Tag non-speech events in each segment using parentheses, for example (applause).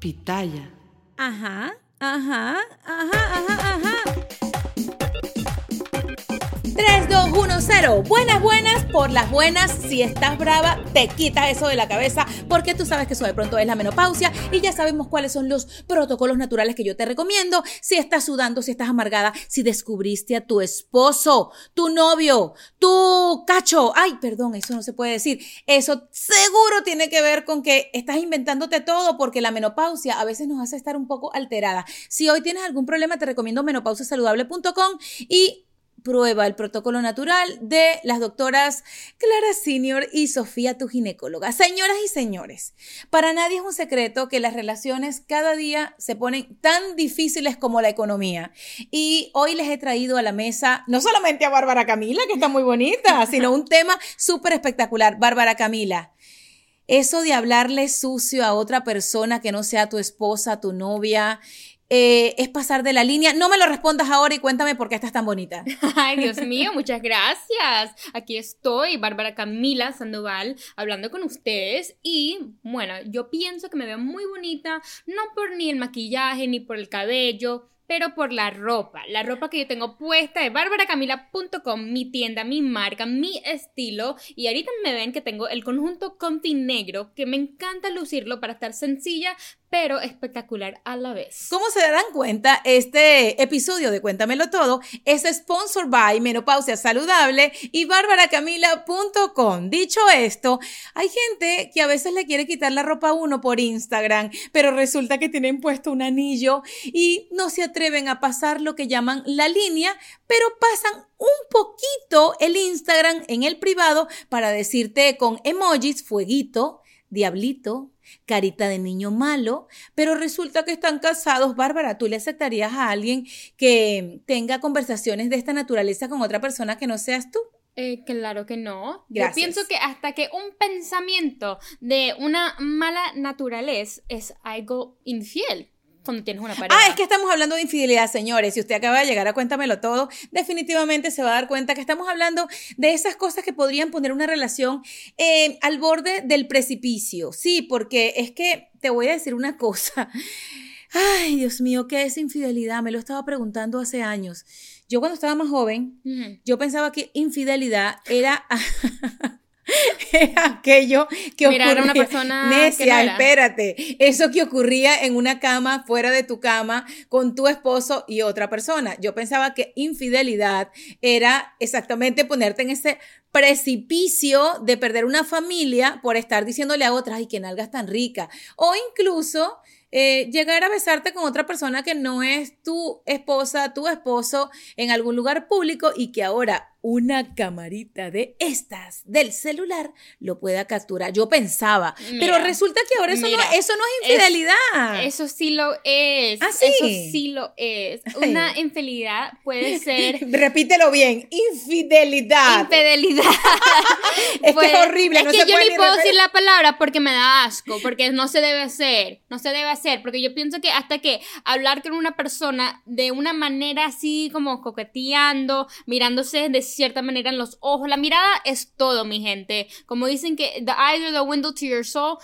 pitaya. Ajá, ajá, ajá, ajá, ajá. 3, 2, 1, 0. Buenas, buenas, por las buenas. Si estás brava, te quitas eso de la cabeza porque tú sabes que eso de pronto es la menopausia y ya sabemos cuáles son los protocolos naturales que yo te recomiendo. Si estás sudando, si estás amargada, si descubriste a tu esposo, tu novio, tu cacho. Ay, perdón, eso no se puede decir. Eso seguro tiene que ver con que estás inventándote todo porque la menopausia a veces nos hace estar un poco alterada. Si hoy tienes algún problema, te recomiendo menopausiasaludable.com y prueba el protocolo natural de las doctoras Clara Senior y Sofía, tu ginecóloga. Señoras y señores, para nadie es un secreto que las relaciones cada día se ponen tan difíciles como la economía. Y hoy les he traído a la mesa no solamente a Bárbara Camila, que está muy bonita, (laughs) sino un tema súper espectacular. Bárbara Camila. Eso de hablarle sucio a otra persona que no sea tu esposa, tu novia, eh, es pasar de la línea. No me lo respondas ahora y cuéntame por qué estás tan bonita. (laughs) Ay, Dios mío, muchas gracias. Aquí estoy, Bárbara Camila Sandoval, hablando con ustedes. Y bueno, yo pienso que me veo muy bonita, no por ni el maquillaje ni por el cabello, pero por la ropa. La ropa que yo tengo puesta es barbaracamila.com, mi tienda, mi marca, mi estilo. Y ahorita me ven que tengo el conjunto Conti negro, que me encanta lucirlo para estar sencilla, pero espectacular a la vez. Como se darán cuenta, este episodio de Cuéntamelo Todo es sponsor by Menopausia Saludable y barbaracamila.com. Dicho esto, hay gente que a veces le quiere quitar la ropa a uno por Instagram, pero resulta que tienen puesto un anillo y no se atreven a pasar lo que llaman la línea, pero pasan un poquito el Instagram en el privado para decirte con emojis, fueguito, diablito, carita de niño malo, pero resulta que están casados. Bárbara, ¿tú le aceptarías a alguien que tenga conversaciones de esta naturaleza con otra persona que no seas tú? Eh, claro que no. Yo pienso que hasta que un pensamiento de una mala naturaleza es algo infiel cuando tienes una pareja. Ah, es que estamos hablando de infidelidad, señores. Si usted acaba de llegar a Cuéntamelo Todo, definitivamente se va a dar cuenta que estamos hablando de esas cosas que podrían poner una relación eh, al borde del precipicio. Sí, porque es que te voy a decir una cosa. Ay, Dios mío, ¿qué es infidelidad? Me lo estaba preguntando hace años. Yo cuando estaba más joven, yo pensaba que infidelidad era... (laughs) (laughs) aquello que ocurría. una persona Necia, espérate. Eso que ocurría en una cama, fuera de tu cama, con tu esposo y otra persona. Yo pensaba que infidelidad era exactamente ponerte en ese precipicio de perder una familia por estar diciéndole a otras, ay, que nalgas tan rica. O incluso eh, llegar a besarte con otra persona que no es tu esposa, tu esposo en algún lugar público y que ahora una camarita de estas del celular lo pueda capturar. Yo pensaba, pero resulta que ahora eso, no, eso no es infidelidad. eso sí lo es. ¿Ah, sí? Eso sí lo es. Una infidelidad puede (laughs) ser. Repítelo bien. Infidelidad. Infidelidad. (laughs) es que es horrible. Es no que se yo puede ni puedo decir la palabra porque me da asco, porque no se debe hacer, no se debe hacer, porque yo pienso que hasta que hablar con una persona de una manera así como coqueteando, mirándose de cierta manera en los ojos, la mirada es todo, mi gente. Como dicen que the eyes are the window to your soul.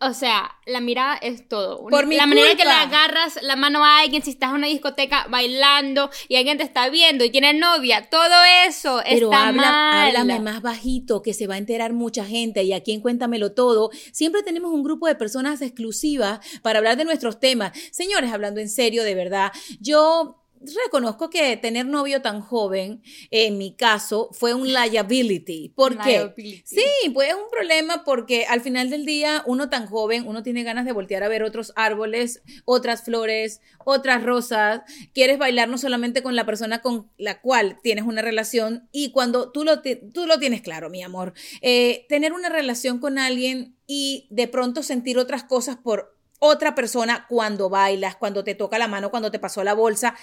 O sea, la mirada es todo. Por mi la manera que le agarras la mano a alguien, si estás en una discoteca bailando y alguien te está viendo y tiene novia, todo eso Pero está habla, mal. háblame más bajito, que se va a enterar mucha gente. Y aquí en Cuéntamelo Todo, siempre tenemos un grupo de personas exclusivas para hablar de nuestros temas. Señores, hablando en serio, de verdad, yo reconozco que tener novio tan joven, en mi caso, fue un liability. ¿Por qué? Sí, pues es un problema porque al final del día, uno tan joven, uno tiene ganas de voltear a ver otros árboles, otras flores, otras rosas. Quieres bailar no solamente con la persona con la cual tienes una relación y cuando tú lo, tú lo tienes claro, mi amor, eh, tener una relación con alguien y de pronto sentir otras cosas por otra persona cuando bailas, cuando te toca la mano, cuando te pasó la bolsa.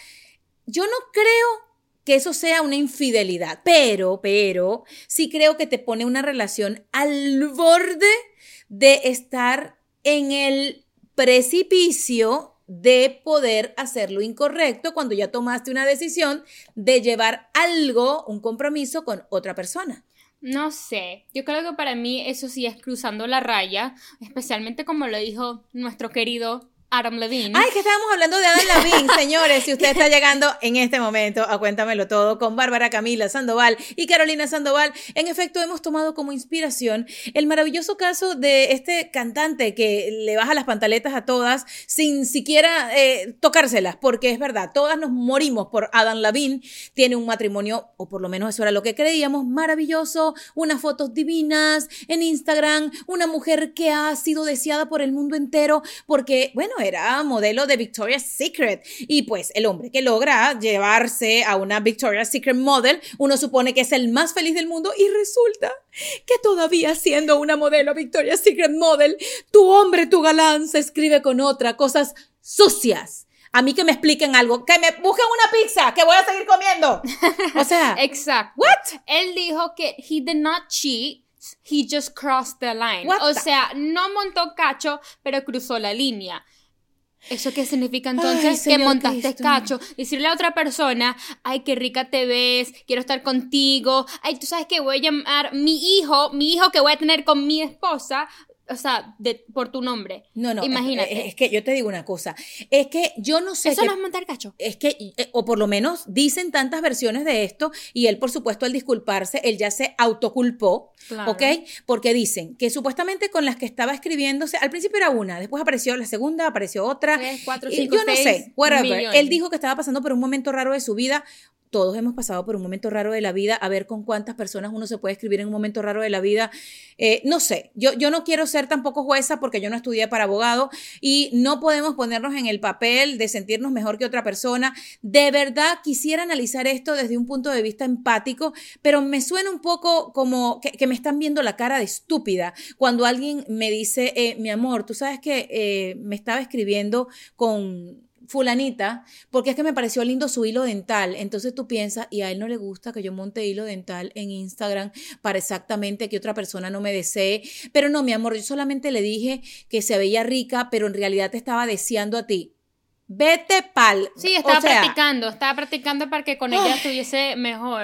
Yo no creo que eso sea una infidelidad, pero, pero, sí creo que te pone una relación al borde de estar en el precipicio de poder hacer lo incorrecto cuando ya tomaste una decisión de llevar algo, un compromiso con otra persona. No sé, yo creo que para mí eso sí es cruzando la raya, especialmente como lo dijo nuestro querido Adam Levine. Ay, que estábamos hablando de Adam Levine, (laughs) señores. Si usted está llegando en este momento a Cuéntamelo Todo con Bárbara Camila Sandoval y Carolina Sandoval, en efecto hemos tomado como inspiración el maravilloso caso de este cantante que le baja las pantaletas a todas sin siquiera eh, tocárselas, porque es verdad, todas nos morimos por Adam Levine. Tiene un matrimonio, o por lo menos eso era lo que creíamos, maravilloso, unas fotos divinas en Instagram, una mujer que ha sido deseada por el mundo entero porque, bueno, era modelo de Victoria's Secret. Y pues el hombre que logra llevarse a una Victoria's Secret model, uno supone que es el más feliz del mundo y resulta que todavía siendo una modelo Victoria's Secret model, tu hombre, tu galán se escribe con otra, cosas sucias. A mí que me expliquen algo, que me busquen una pizza, que voy a seguir comiendo. O sea, (laughs) Exacto. what? Él dijo que he did not cheat, he just crossed the line. What o the- sea, no montó cacho, pero cruzó la línea. ¿Eso qué significa Ay, entonces? que montaste Cristo. cacho. Decirle a otra persona, ay, qué rica te ves, quiero estar contigo, ay, tú sabes que voy a llamar mi hijo, mi hijo que voy a tener con mi esposa, o sea, de, por tu nombre. No, no, Imagínate. Es, es que yo te digo una cosa, es que yo no sé Eso qué- no es montar cacho. es que, eh, o por lo menos dicen tantas versiones de esto, y él, por supuesto, al disculparse, él ya se autoculpó, Claro. ¿ok? Porque dicen que supuestamente con las que estaba escribiéndose, al principio era una, después apareció la segunda, apareció otra. Tres, cuatro, y cinco, yo no seis sé, whatever. millones. Él dijo que estaba pasando por un momento raro de su vida. Todos hemos pasado por un momento raro de la vida, a ver con cuántas personas uno se puede escribir en un momento raro de la vida. Eh, no sé, yo, yo no quiero ser tampoco jueza porque yo no estudié para abogado y no podemos ponernos en el papel de sentirnos mejor que otra persona. De verdad quisiera analizar esto desde un punto de vista empático, pero me suena un poco como que, me están viendo la cara de estúpida cuando alguien me dice, eh, mi amor, tú sabes que eh, me estaba escribiendo con fulanita, porque es que me pareció lindo su hilo dental. Entonces tú piensas, y a él no le gusta que yo monte hilo dental en Instagram para exactamente que otra persona no me desee. Pero no, mi amor, yo solamente le dije que se veía rica, pero en realidad te estaba deseando a ti. Vete pal. Sí, estaba O sea, practicando, estaba practicando para que con ella estuviese mejor.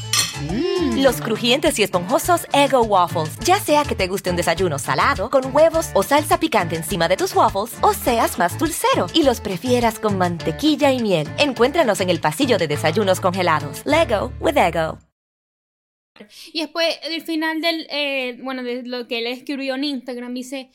Los crujientes y esponjosos Ego Waffles. Ya sea que te guste un desayuno salado, con huevos o salsa picante encima de tus waffles, o seas más dulcero y los prefieras con mantequilla y miel. Encuéntranos en el pasillo de desayunos congelados. Lego with Ego. Y después, el final del, eh, bueno, de lo que él escribió en Instagram, dice,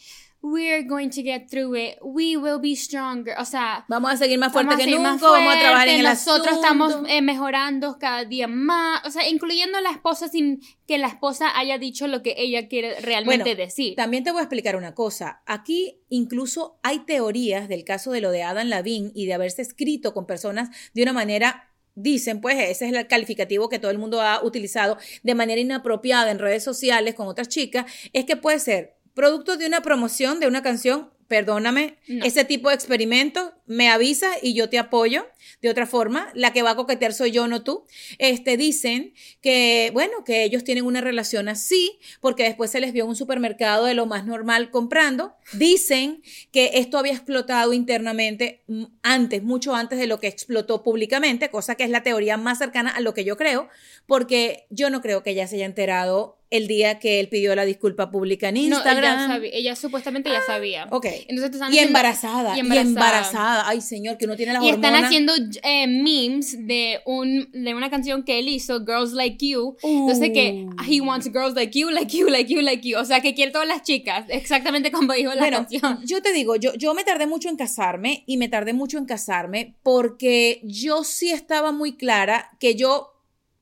We're going to get through it. We will be stronger. O sea, Vamos a seguir más fuerte que nunca, vamos a trabajar en Nosotros estamos eh, mejorando cada día más. O sea, incluyendo a la esposa sin que la esposa haya dicho lo que ella quiere realmente Bueno, decir. También te voy a explicar una cosa. Aquí incluso hay teorías del caso de lo de Adam Lavín y de haberse escrito con personas de una manera Dicen, pues ese es el calificativo que todo el mundo ha utilizado de manera inapropiada en redes sociales con otras chicas, es que puede ser producto de una promoción de una canción, perdóname, No. ese tipo de experimentos, me avisa y yo te apoyo. De otra forma, la que va a coquetear soy yo, no tú. Este, dicen que, bueno, que ellos tienen una relación así, porque después se les vio en un supermercado de lo más normal comprando. Dicen que esto había explotado internamente mm, antes, mucho antes de lo que explotó públicamente, cosa que es la teoría más cercana a lo que yo creo, porque yo no creo que ella se haya enterado el día que él pidió la disculpa pública en no, Instagram. ella, sabía- ella supuestamente ya sabía. Ok. Entonces están y, embarazada, y y embarazada. Ay, señor, que uno tiene las Y están hormonas. haciendo eh, memes de, un, de una canción que él hizo, Girls Like You. Entonces que Uh. he wants girls like you, like you, like you, like you. O sea, que quiere todas las chicas, exactamente como dijo la Bueno, canción. yo te digo, yo, yo me tardé mucho en casarme y me tardé mucho en casarme porque yo sí estaba muy clara que yo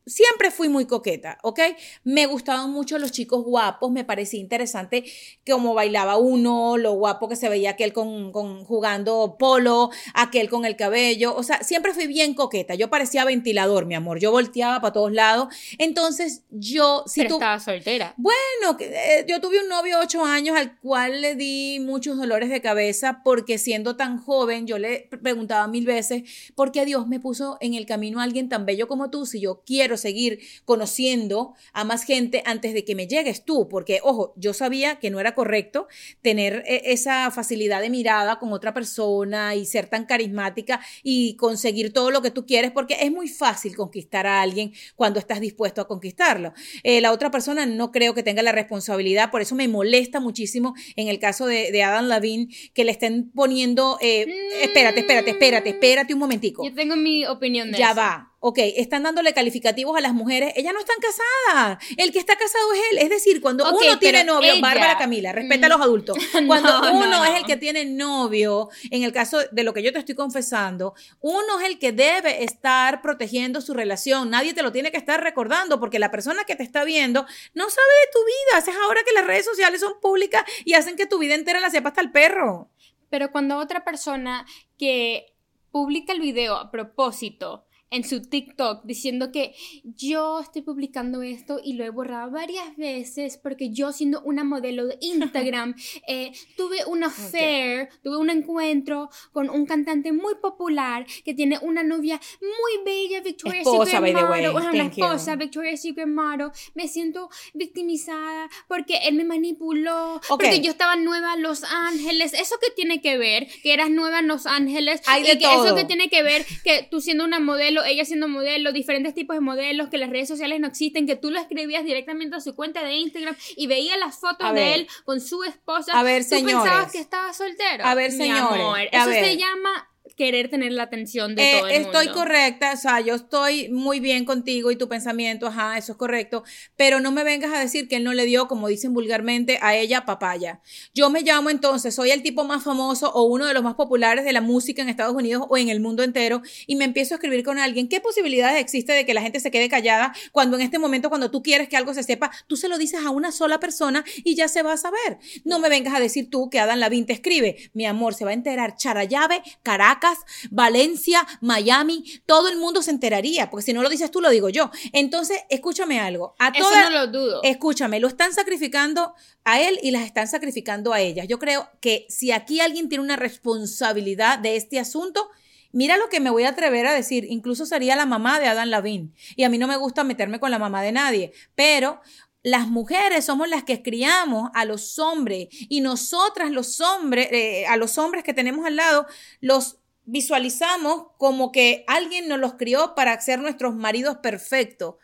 siempre fui muy coqueta, ¿ok? Me gustaban mucho los chicos guapos, me parecía interesante cómo bailaba uno, lo guapo que se veía aquel con, con, jugando polo, aquel con el cabello, o sea, siempre fui bien coqueta, yo parecía ventilador, mi amor, yo volteaba para todos lados, entonces yo... Si Pero estaba soltera. Bueno, eh, yo tuve un novio ocho años al cual le di muchos dolores de cabeza porque siendo tan joven yo le preguntaba mil veces, ¿por qué Dios me puso en el camino a alguien tan bello como tú si yo quiero seguir conociendo a más gente antes de que me llegues tú, porque, ojo, yo sabía que no era correcto tener eh, esa facilidad de mirada con otra persona y ser tan carismática y conseguir todo lo que tú quieres, porque es muy fácil conquistar a alguien cuando estás dispuesto a conquistarlo. Eh, la otra persona no creo que tenga la responsabilidad, por eso me molesta muchísimo en el caso de, Adam Lavin que le estén poniendo, eh, espérate, espérate, espérate, espérate un momentico. Yo tengo mi opinión de ya eso. Ya va ok, están dándole calificativos a las mujeres, ellas no están casadas, el que está casado es él, es decir, cuando uno tiene novio, Bárbara Camila, respeta a los mm. adultos, (laughs) cuando uno es el que tiene novio, en el caso de lo que yo te estoy confesando, uno es el que debe estar protegiendo su relación, nadie te lo tiene que estar recordando, porque la persona que te está viendo no sabe de tu vida, es ahora que las redes sociales son públicas y hacen que tu vida entera la sepa hasta el perro. Pero cuando otra persona que publica el video a propósito, en su TikTok diciendo que yo estoy publicando esto y lo he borrado varias veces porque yo siendo una modelo de Instagram (laughs) eh, tuve una affair, tuve un encuentro con un cantante muy popular que tiene una novia muy bella, Victoria's Secret Model, una esposa, Victoria's Secret Model. Me siento victimizada porque él me manipuló, porque yo estaba nueva en Los Ángeles. Eso que tiene que ver que eras nueva en Los Ángeles Hay de y que eso que tiene que ver que tú siendo una modelo ella siendo modelo, diferentes tipos de modelos, que las redes sociales no existen, que tú lo escribías directamente a su cuenta de Instagram y veía las fotos de él con su esposa. A ver, tú señores. pensabas que estaba soltero. A ver, señores. Eso se llama querer tener la atención de eh, todo el mundo. Estoy correcta, o sea, yo estoy muy bien contigo y tu pensamiento, ajá, eso es correcto, pero no me vengas a decir que él no le dio, como dicen vulgarmente, a ella papaya. Yo me llamo entonces, soy el tipo más famoso o uno de los más populares de la música en Estados Unidos o en el mundo entero y me empiezo a escribir con alguien. ¿Qué posibilidades existe de que la gente se quede callada cuando en este momento, cuando tú quieres que algo se sepa, tú se lo dices a una sola persona y ya se va a saber? No me vengas a decir tú que Adam Lavín te escribe, mi amor, se va a enterar Charallave, Caracas, Valencia, Miami, todo el mundo se enteraría, porque si no lo dices tú, lo digo yo. Entonces, escúchame algo. A Eso no lo dudo. Escúchame, lo están sacrificando a él y las están sacrificando a ellas. Yo creo que si aquí alguien tiene una responsabilidad de este asunto, Mira lo que me voy a atrever a decir, incluso sería la mamá de Adam Lavín. Y a mí no me gusta meterme con la mamá de nadie, pero las mujeres somos las que criamos a los hombres y nosotras los hombres, eh, a los hombres que tenemos al lado, los visualizamos como que alguien nos los crió para ser nuestros maridos perfectos.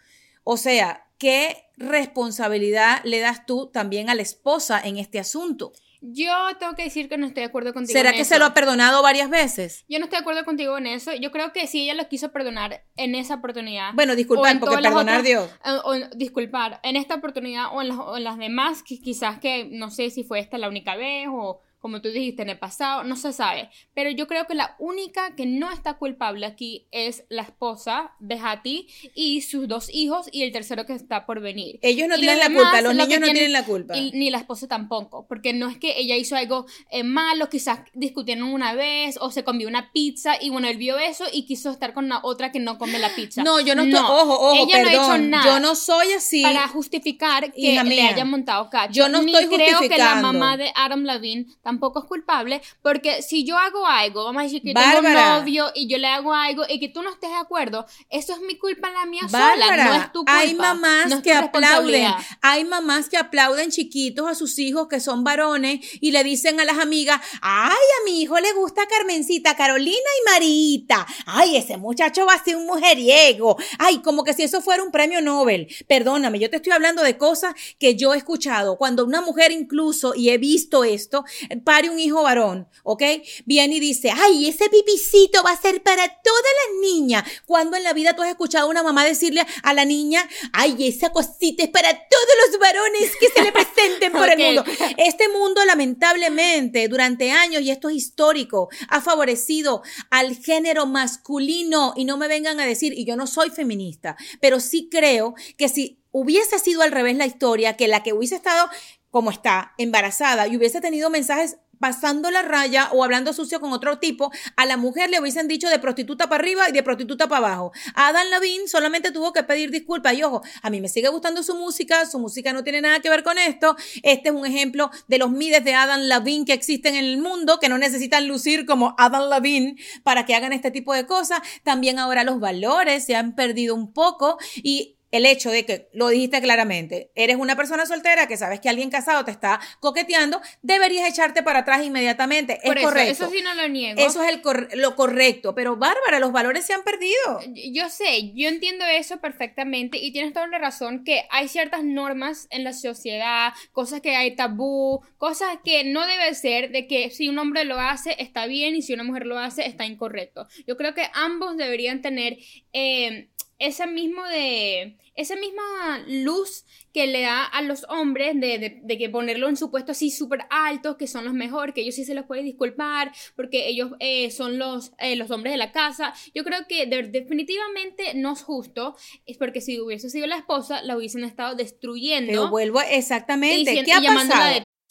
O sea, ¿qué responsabilidad le das tú también a la esposa en este asunto? Yo tengo que decir que no estoy de acuerdo contigo. ¿Será que se lo ha perdonado varias veces? Yo no estoy de acuerdo contigo en eso. Yo creo que si ella lo quiso perdonar en esa oportunidad. Bueno, disculpar, porque perdonar Dios. Eh, o, disculpar, en esta oportunidad o en, las, o en las demás, que quizás que no sé si fue esta la única vez o como tú dijiste en el pasado, no se sabe. Pero yo creo que la única que no está culpable aquí es la esposa de Hattie y sus dos hijos y el tercero que está por venir. Ellos no tienen la culpa, los niños no tienen, la culpa. ni la esposa tampoco, porque no es que ella hizo algo eh, malo, quizás discutieron una vez o se comió una pizza y bueno, él vio eso y quiso estar con la otra que no come la pizza. No, yo no estoy, ojo, ojo, ella no ha hecho nada. Yo no soy así. Para justificar que le hayan montado cacho. Yo no estoy ni creo que la mamá de Adam Levine tampoco es culpable, porque si yo hago algo, vamos a decir que tengo un novio y yo le hago algo y que tú no estés de acuerdo, eso es mi culpa la mía sola, no es tu culpa. Hay mamás que aplauden, hay mamás que aplauden chiquitos a sus hijos que son varones y le dicen a las amigas, ay, a mi hijo le gusta Carmencita, Carolina y Marita, ay, ese muchacho va a ser un mujeriego, ay, como que si eso fuera un premio Nobel. Perdóname, yo te estoy hablando de cosas que yo he escuchado, cuando una mujer incluso, y he visto esto, pare un hijo varón, ¿ok? Viene y dice, ay, ese pipicito va a ser para todas las niñas. Cuando en la vida tú has escuchado a una mamá decirle a la niña, ay, esa cosita es para todos los varones que se le presenten por el (laughs) mundo? Este mundo, lamentablemente, durante años, y esto es histórico, ha favorecido al género masculino. Y no me vengan a decir, y yo no soy feminista, pero sí creo que si hubiese sido al revés la historia, que la que hubiese estado como está, embarazada, y hubiese tenido mensajes pasando la raya o hablando sucio con otro tipo, a la mujer le hubiesen dicho de prostituta para arriba y de prostituta para abajo. Adam Levine solamente tuvo que pedir disculpas y ojo, a mí me sigue gustando su música, su música no tiene nada que ver con esto. Este es un ejemplo de los mides de Adam Levine que existen en el mundo, que no necesitan lucir como Adam Levine para que hagan este tipo de cosas. También ahora los valores se han perdido un poco y el hecho de que lo dijiste claramente, eres una persona soltera que sabes que alguien casado te está coqueteando, deberías echarte para atrás inmediatamente. es eso, correcto. Eso sí no lo niego. Eso es el lo correcto. Pero Bárbara, los valores se han perdido. Yo sé, yo entiendo eso perfectamente y tienes toda la razón que hay ciertas normas en la sociedad, cosas que hay tabú, cosas que no debe ser de que si un hombre lo hace está bien y si una mujer lo hace está incorrecto. Yo creo que ambos deberían tener eh, ese mismo de esa misma luz que le da a los hombres de, de, que ponerlo en su puesto así súper altos, que son los mejores, que ellos sí se los pueden disculpar, porque ellos eh, son los, eh, los hombres de la casa. Yo creo que definitivamente no es justo, es porque si hubiese sido la esposa, la hubiesen estado destruyendo. Pero vuelvo exactamente. ¿Qué ha pasado?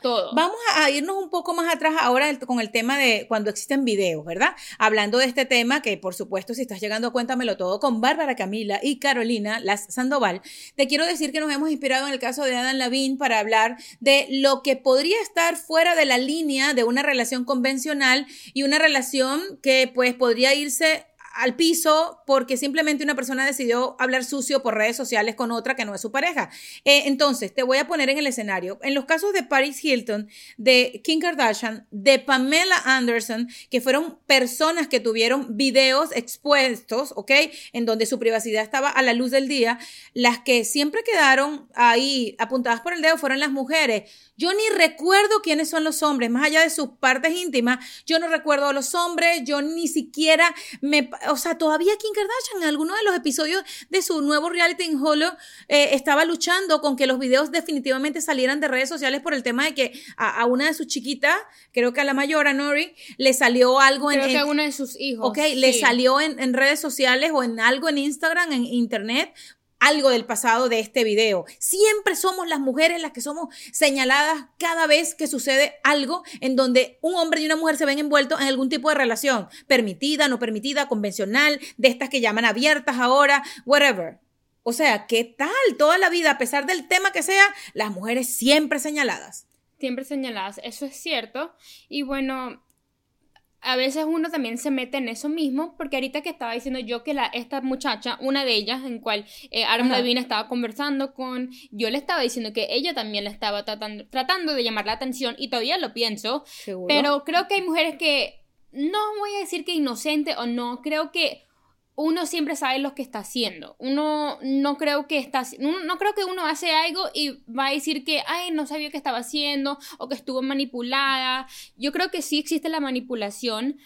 Todo. Vamos a irnos un poco más atrás ahora con el tema de cuando existen videos, ¿verdad? Hablando de este tema, que por supuesto, si estás llegando, cuéntamelo todo con Bárbara Camila y Carolina Las Sandoval. Te quiero decir que nos hemos inspirado en el caso de Adam Lavín para hablar de lo que podría estar fuera de la línea de una relación convencional y una relación que pues podría irse al piso porque simplemente una persona decidió hablar sucio por redes sociales con otra que no es su pareja. Eh, entonces, te voy a poner en el escenario. En los casos de Paris Hilton, de Kim Kardashian, de Pamela Anderson, que fueron personas que tuvieron videos expuestos, ¿ok? En donde su privacidad estaba a la luz del día, las que siempre quedaron ahí apuntadas por el dedo fueron las mujeres. Yo ni recuerdo quiénes son los hombres, más allá de sus partes íntimas, yo no recuerdo a los hombres, yo ni siquiera me o sea, todavía Kim Kardashian en alguno de los episodios de su nuevo reality en Hulu eh, estaba luchando con que los videos definitivamente salieran de redes sociales por el tema de que a, una de sus chiquitas, creo que a la mayor, a Nori, le salió algo en... Creo que a una de sus hijos. Ok, le salió en, en redes sociales o en algo en Instagram, en internet, algo del pasado de este video. Siempre somos las mujeres las que somos señaladas cada vez que sucede algo en donde un hombre y una mujer se ven envueltos en algún tipo de relación, permitida, no permitida, convencional, de estas que llaman abiertas ahora, whatever. O sea, ¿qué tal? Toda la vida, a pesar del tema que sea, las mujeres siempre señaladas. Siempre señaladas, eso es cierto. Y bueno, a veces uno también se mete en eso mismo, porque ahorita que estaba diciendo yo que la, esta muchacha, una de ellas, en cual eh, Adam Levine estaba conversando con, yo le estaba diciendo que ella también le estaba tratando, tratando de llamar la atención, y todavía lo pienso, pero creo que hay mujeres que, no voy a decir que inocente o no, creo que uno siempre sabe lo que está haciendo. Uno no creo que está, no, creo que uno hace algo y va a decir que, ay, no sabía qué estaba haciendo o que estuvo manipulada. Yo creo que sí existe la manipulación,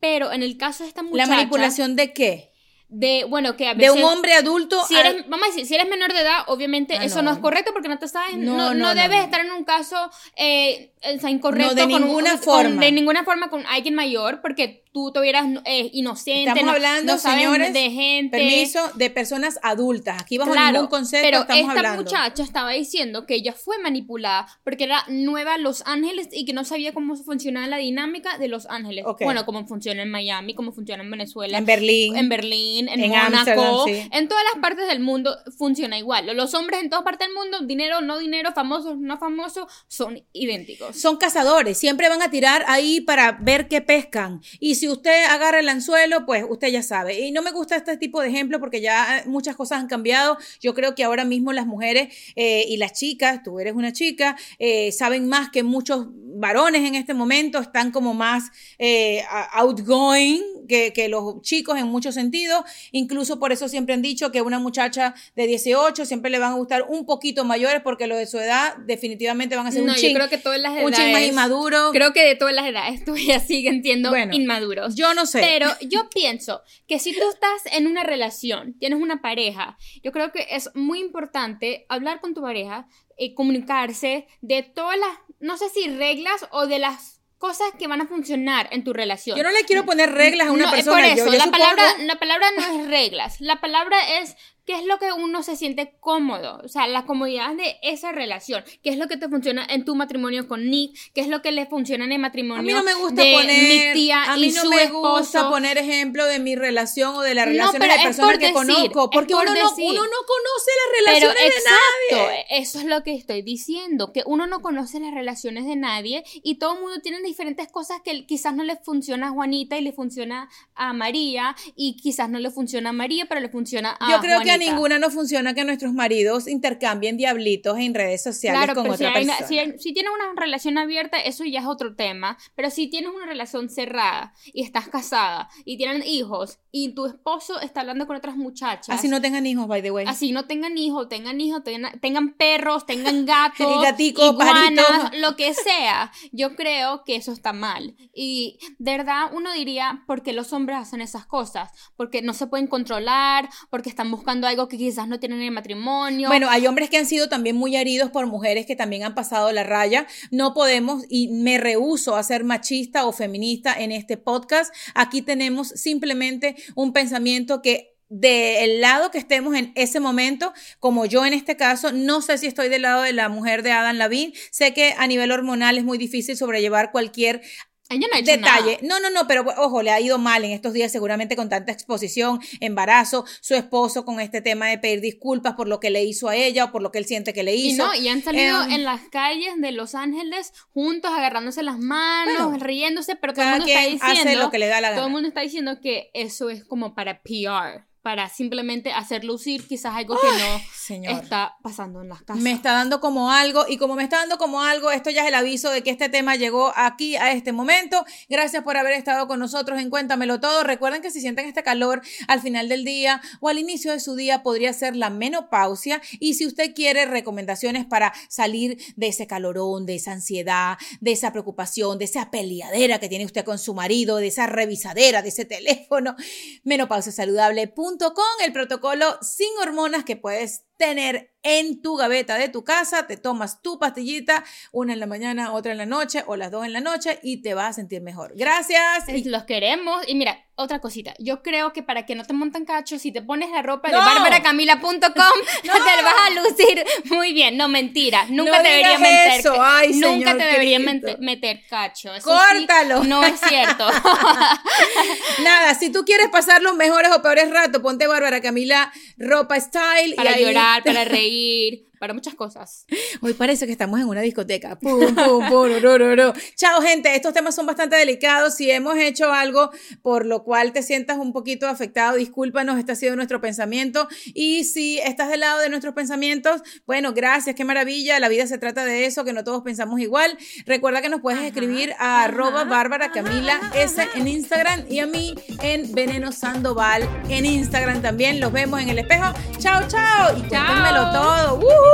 pero en el caso de esta muchacha... ¿La manipulación de qué? de, bueno, que a De veces... un hombre adulto. Si a- eres, vamos a decir, si eres menor de edad, obviamente Ah, eso no. no. es correcto porque no te sabes, No, no, no, no, no, debes no. estar en un caso eh, o sea, incorrecto. No, de ninguna con- forma. de ninguna forma con alguien mayor porque tú tuvieras eh, inocente. Estamos no- hablando, no señores, de gente. permiso, de personas adultas. Aquí bajo Claro, ningún concepto pero estamos esta hablando. muchacha estaba diciendo que ella fue manipulada porque era nueva a Los Ángeles y que no sabía cómo funcionaba la dinámica de Los Ángeles. Bueno, cómo funciona en Miami, cómo funciona en Venezuela, En Berlín. en Berlín, en, En Mónaco, sí. en todas las partes del mundo funciona igual. Los hombres en todas partes del mundo, dinero, no dinero, famosos, no famosos, son idénticos. Son cazadores, siempre van a tirar ahí para ver qué pescan. Y si usted agarra el anzuelo, pues usted ya sabe. Y no me gusta este tipo de ejemplo porque ya muchas cosas han cambiado. Yo creo que ahora mismo las mujeres eh, y las chicas, tú eres una chica, eh, saben más que muchos varones en este momento, están como más eh, outgoing que, que los chicos en muchos sentidos. Incluso por eso siempre han dicho que una muchacha de 18 siempre le van a gustar un poquito mayores porque los de su edad definitivamente van a ser No, un yo chin, creo que todas las chin más edades- inmaduro. Creo que de todas las edades (laughs) todavía siguen siendo Bueno, inmaduros. yo no sé. Pero yo pienso que si tú estás en una relación, tienes una pareja, yo creo que es muy importante hablar con tu pareja, eh, comunicarse de todas las, no sé si reglas o de las cosas que van a funcionar en tu relación. Yo no le quiero poner reglas a una No, persona. Por yo- eso, yo la, supongo- palabra, la palabra no es reglas. La palabra es qué es lo que uno se siente cómodo. O sea, la comodidad de esa relación. ¿Qué es lo que te funciona en tu matrimonio con Nick? ¿Qué es lo que le funciona en el matrimonio A mí no me gusta de poner, mi tía a y mí no su me esposo? gusta poner ejemplo de mi relación o de las No, relaciones pero de es personas por que decir, conozco, porque por uno no, uno no conoce las Pero relaciones de nadie. eso es lo que estoy diciendo, que uno no conoce las relaciones de nadie y todo el mundo tiene diferentes cosas que quizás no le funciona a Juanita y le funciona a María y quizás no le funciona a María, pero le funciona a Yo creo que a ninguna nos funciona que nuestros maridos intercambien diablitos en redes sociales Claro, con pero si, otra una- persona. si, hay- si tienes una relación abierta, eso ya es otro tema. Pero si tienes una relación cerrada y estás casada y tienen hijos y tu esposo está hablando con otras muchachas. Así no tengan hijos, by the way. Así no tengan hijos, tengan hijos, tengan, tengan perros, tengan (laughs) gatos, iguanas, pajaritos. lo que sea. Yo creo que eso está mal. Y de verdad uno diría, ¿por qué los hombres hacen esas cosas? Porque no se pueden controlar, porque están buscando algo que quizás no tienen en el matrimonio. Bueno, hay hombres que han sido también muy heridos por mujeres que también han pasado la raya. No podemos y me rehúso a ser machista o feminista en este podcast. Aquí tenemos simplemente un pensamiento que del lado que estemos en ese momento, como yo en este caso, no sé si estoy del lado de la mujer de Adam Lavin. Sé que a nivel hormonal es muy difícil sobrellevar cualquier Ella no ha hecho detalle. nada. No, no, no, pero ojo, le ha ido mal en estos días seguramente con tanta exposición, embarazo, su esposo con este tema de pedir disculpas por lo que le hizo a ella o por lo que él siente que le Y hizo. no, y han salido Em, en las calles de Los Ángeles juntos, agarrándose las manos, Bueno, riéndose, pero todo el mundo está quien hace diciendo. lo que le da la Todo el gana. mundo está diciendo que eso es como para PR, para simplemente hacer lucir quizás algo que no señor. está pasando en las casas. Me está dando como algo y como me está dando como algo, esto ya es el aviso de que este tema llegó aquí a este momento. Gracias por haber estado con nosotros en Cuéntamelo Todo. Recuerden que si sienten este calor al final del día o al inicio de su día podría ser la menopausia y si usted quiere recomendaciones para salir de ese calorón, de esa ansiedad, de esa preocupación, de esa peleadera que tiene usted con su marido, de esa revisadera, de ese teléfono, menopausiasaludable.com, el protocolo sin hormonas que puedes tener en tu gaveta de tu casa, te tomas tu pastillita, una en la mañana, otra en la noche o las dos en la noche y te vas a sentir mejor. Gracias. Y los queremos. Y mira, otra cosita. Yo creo que para que no te montan cachos, si te pones la ropa de No. barbaracamila.com, (laughs) te vas a lucir muy bien. No, mentira. Nunca No te deberían meter. eso. Ay, nunca señor te deberían mente- meter cacho. Eso sí, Córtalo. no es cierto. (laughs) Nada, si tú quieres pasar los mejores o peores ratos, ponte Bárbara Camila ropa style para y llorar, para reír, para muchas cosas. Hoy parece que estamos en una discoteca. Pum, pum, pum. Chao, gente. Estos temas son bastante delicados. Si hemos hecho algo por lo cual te sientas un poquito afectado, discúlpanos. Este ha sido nuestro pensamiento. Y si estás del lado de nuestros pensamientos, bueno, gracias. Qué maravilla. La vida se trata de eso, que no todos pensamos igual. Recuerda que nos puedes escribir a arroba Bárbara Camila S en Instagram y a mí en Veneno Sandoval en Instagram también. Los vemos en el espejo. Chao, chao. Y cuéntamelo todo.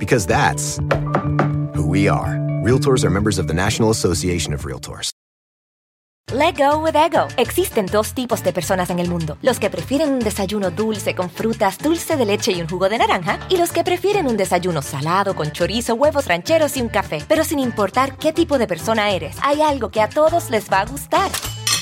Because that's who we are. Realtors are members of the National Association of Realtors. Let go with ego. Existen dos tipos de personas en el mundo: los que prefieren un desayuno dulce con frutas, dulce de leche y un jugo de naranja, y los que prefieren un desayuno salado con chorizo, huevos rancheros y un café. Pero sin importar qué tipo de persona eres, hay algo que a todos les va a gustar.